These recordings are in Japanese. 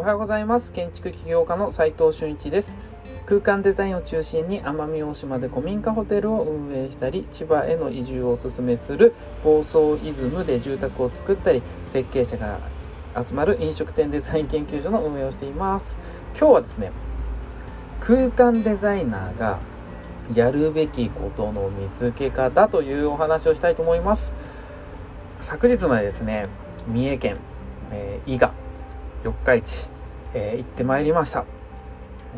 おはようございます。建築起業家の斉藤俊一です。空間デザインを中心に奄美大島で古民家ホテルを運営したり千葉への移住をお勧めする房総イズムで住宅を作ったり設計者が集まる飲食店デザイン研究所の運営をしています。今日はですね空間デザイナーがやるべきことの見つけ方というお話をしたいと思います。昨日までですね三重県、えー、伊賀四日市、えー、行ってまいりました、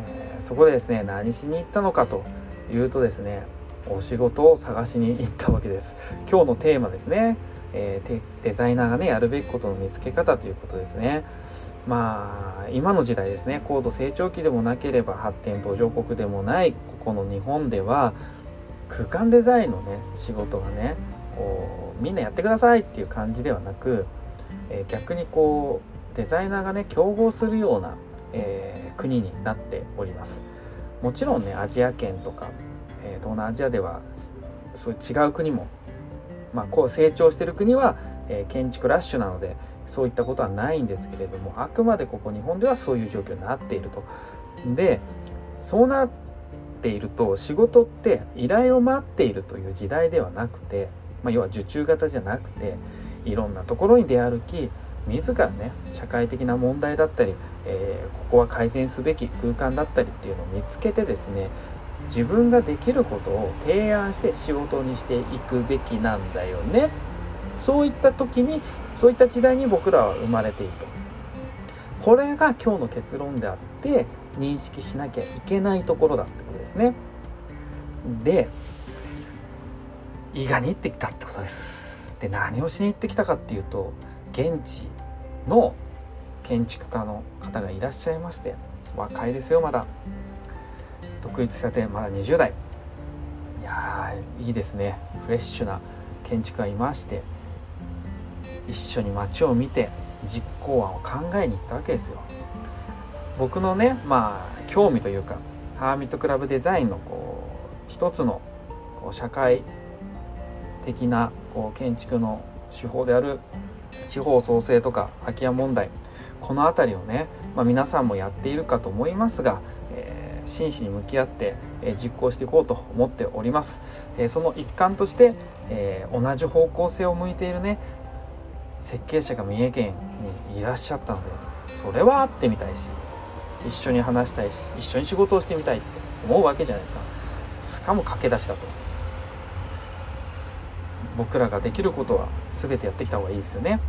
えー、そこでですね何しに行ったのかというとですねお仕事を探しに行ったわけです。今日のテーマですね、えー、デザイナーがねやるべきことの見つけ方ということですね。まあ今の時代ですね高度成長期でもなければ発展途上国でもないここの日本では空間デザインのね仕事がねこうみんなやってくださいっていう感じではなく、えー、逆にこうデザイナーがね競合するような、えー、国になっておりますもちろんねアジア圏とか、えー、東南アジアではそういう違う国もまあ、こう成長してる国は、え建築ラッシュなのでそういったことはないんですけれどもあくまでここ日本ではそういう状況になっていると。でそうなっていると仕事って依頼を待っているという時代ではなくて、まあ、要は受注型じゃなくていろんなところに出歩き自らね社会的な問題だったり、えー、ここは改善すべき空間だったりっていうのを見つけてですね自分ができることを提案して仕事にしていくべきなんだよね。そういった時にそういった時代に僕らは生まれていると。これが今日の結論であって認識しなきゃいけないところだってことですね。で伊賀に行ってきたってことです。で何をしに行ってきたかっていうと現地の建築家の方がいらっしゃいまして若いですよまだ。独立したてまだ20代。いやいいですね。フレッシュな建築がいまして一緒に街を見て実行案を考えに行ったわけですよ。僕のねまあ興味というかハーミットクラブデザインのこう一つのこう社会的なこう建築の手法である地方創生とか空き家問題この辺りをね、まあ、皆さんもやっているかと思いますが、えー、真摯に向き合って、えー、実行していこうと思っております、えー、その一環として、え同じ方向性を向いているね設計者が三重県にいらっしゃったのでそれは会ってみたいし一緒に話したいし一緒に仕事をしてみたいって思うわけじゃないですか。しかも駆け出しだと。僕らができることは全てやってきた方がいいですよね。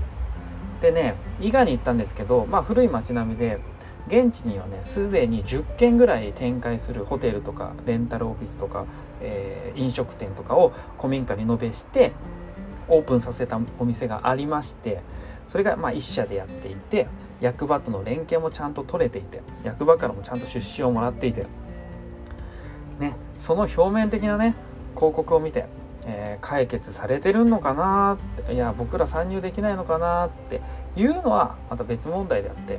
でね伊賀に行ったんですけどまあ古い町並みで現地にはねすでに10軒ぐらい展開するホテルとかレンタルオフィスとか、えー、飲食店とかを古民家に延べしてオープンさせたお店がありましてそれがまあ1社でやっていて役場との連携もちゃんと取れていて役場からもちゃんと出資をもらっていて。ねその表面的なね広告を見て、えー、解決されてるのかなっていや僕ら参入できないのかなっていうのはまた別問題であって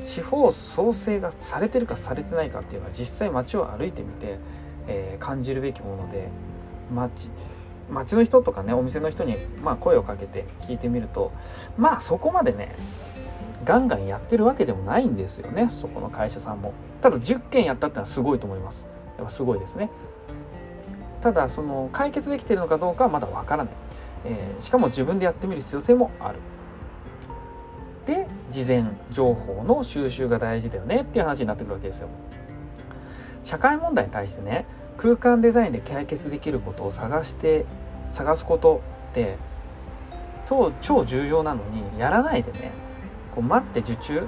地方創生がされてるかされてないかっていうのは実際街を歩いてみて、えー、感じるべきもので街街の人とかねお店の人にまあ声をかけて聞いてみるとまあそこまでねガンガンやってるわけでもないんですよね。そこの会社さんも。ただ10件やったってのはすごいと思います。やっぱすごいですね。ただその解決できているのかどうかはまだわからない、えー、しかも自分でやってみる必要性もある。で事前情報の収集が大事だよねっていう話になってくるわけですよ。社会問題に対してね空間デザインで解決できることを探して探すことって超超重要なのにやらないでねこう待って受注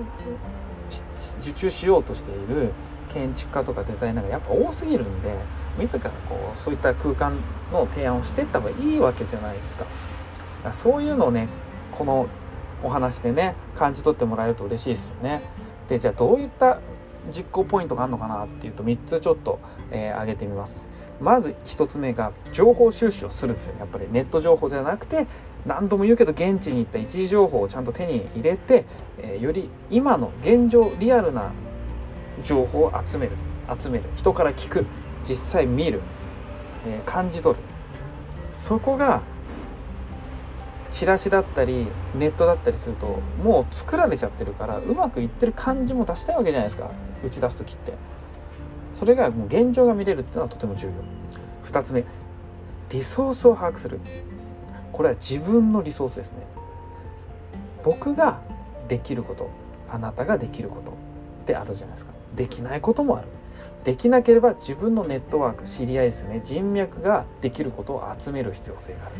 受注しようとしている建築家とかデザイナーがやっぱ多すぎるんで自らこうそういった空間の提案をしていった方がいいわけじゃないですか。かそういうのをねこのお話でね感じ取ってもらえると嬉しいですよね。でじゃあどういった実行ポイントがあるのかなっていうと3つちょっと、えー、挙げてみます。まず1つ目が情報収集をするんですよ。やっぱりネット情報じゃなくて何度も言うけど現地に行った一時情報をちゃんと手に入れて、えー、より今の現状リアルな情報を集める。集める。人から聞く。実際見る、えー、感じ取る。そこがチラシだったりネットだったりするともう作られちゃってるからうまくいってる感じも出したいわけじゃないですか。打ち出す時って。それがもう現状が見れるっていうのはとても重要。2つ目リソースを把握する。これは自分のリソースですね。僕ができることあなたができることってあるじゃないですか。できないこともある。できなければ自分のネットワーク知り合いですね。人脈ができることを集める必要性がある。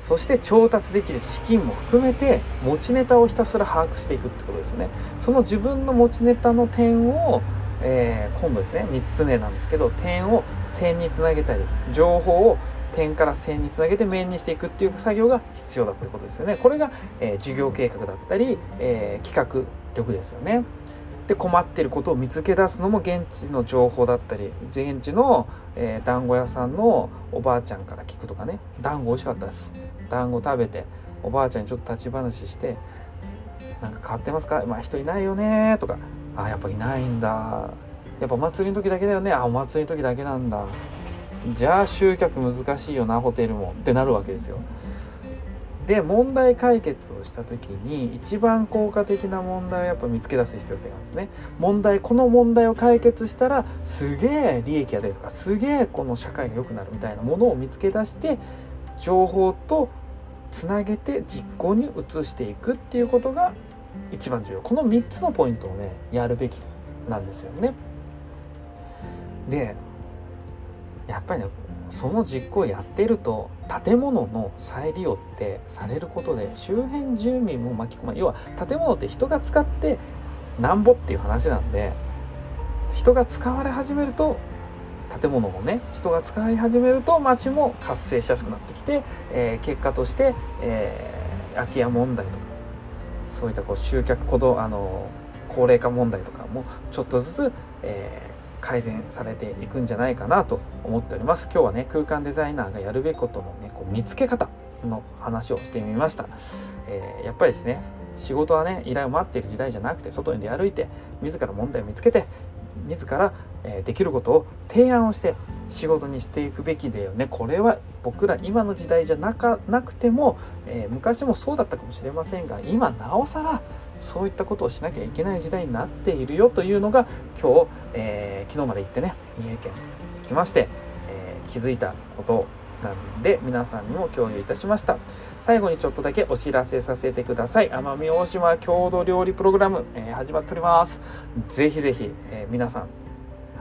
そして調達できる資金も含めて持ちネタをひたすら把握していくってことですね。その自分の持ちネタの点を、えー、今度ですね3つ目なんですけど点を線につなげたり情報を点から線につなげて面にしていくっていう作業が必要だってことですよね。これが、えー、授業計画だったり、えー、企画力ですよね。で困ってることを見つけ出すのも現地の情報だったり現地の、えー、団子屋さんのおばあちゃんから聞くとかね。団子美味しかったです。団子食べておばあちゃんにちょっと立ち話してなんか変わってますか？まあ人いないよねとか。あやっぱいないんだ。やっぱお祭りの時だけだよね。あお祭りの時だけなんだ。じゃあ集客難しいよなホテルも。ってなるわけですよ。で問題解決をした時に一番効果的な問題をやっぱ見つけ出す必要性があるんですね。問題この問題を解決したらすげえ利益が出るとかすげえこの社会が良くなるみたいなものを見つけ出して情報とつなげて実行に移していくっていうことが一番重要。この3つのポイントをねやるべきなんですよね。でやっぱりねその実行をやっていると建物の再利用ってされることで周辺住民も巻き込まれ要は建物って人が使ってなんぼっていう話なんで人が使われ始めると建物もね人が使い始めると街も活性しやすくなってきて、えー、結果として、えー、空き家問題とかそういったこう集客行動あの高齢化問題とかもちょっとずつ、えー改善されていくんじゃないかなと思っております。今日はね空間デザイナーがやるべきことのねこう見つけ方の話をしてみました、えー、やっぱりですね仕事はね依頼を待っている時代じゃなくて外に出歩いて自ら問題を見つけて自ら、えできることを提案をして仕事にしていくべきだよね。これは僕ら今の時代じゃなかなくても、えー、昔もそうだったかもしれませんが今なおさらそういったことをしなきゃいけない時代になっているよというのが今日、えー、昨日まで行ってね三重県に来まして、えー、気づいたことなんで皆さんにも共有いたしました。最後にちょっとだけお知らせさせてください。奄美大島郷土料理プログラム、えー、始まっております。ぜひぜひ、え皆さん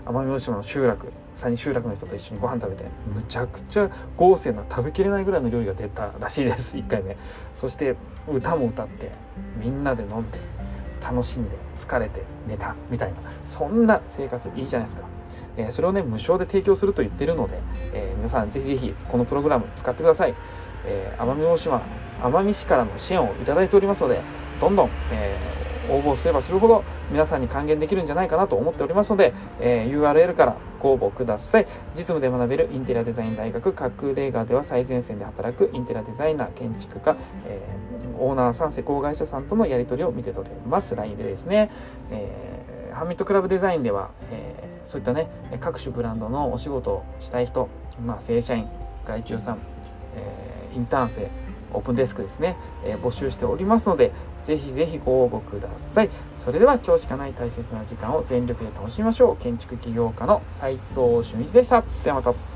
奄美大島の集落三集落の人と一緒にご飯食べてむちゃくちゃ豪勢な食べきれないぐらいの料理が出たらしいです 1回目。そして歌も歌ってみんなで飲んで楽しんで疲れて寝たみたいなそんな生活いいじゃないですか、えー、それをね無償で提供すると言ってるので、えー、皆さんぜひぜひこのプログラム使ってください、えー、奄美大島奄美市からの支援をいただいておりますのでどんどん、え応募すればするほど皆さんに還元できるんじゃないかなと思っておりますので、えー URL からご応募ください。実務で学べるインテリアデザイン大学隠れ家では最前線で働くインテリアデザイナー建築家、えー、オーナーさん施工会社さんとのやり取りを見て取れます。LINE でですね、えー、ハミットクラブデザインでは、えー、そういったね各種ブランドのお仕事をしたい人、まあ、正社員外注さん、えインターン生オープンデスクですね、え募集しておりますのでぜひぜひご応募ください。それでは今日しかない大切な時間を全力で楽しみましょう。建築起業家の斉藤俊一でした。ではまた。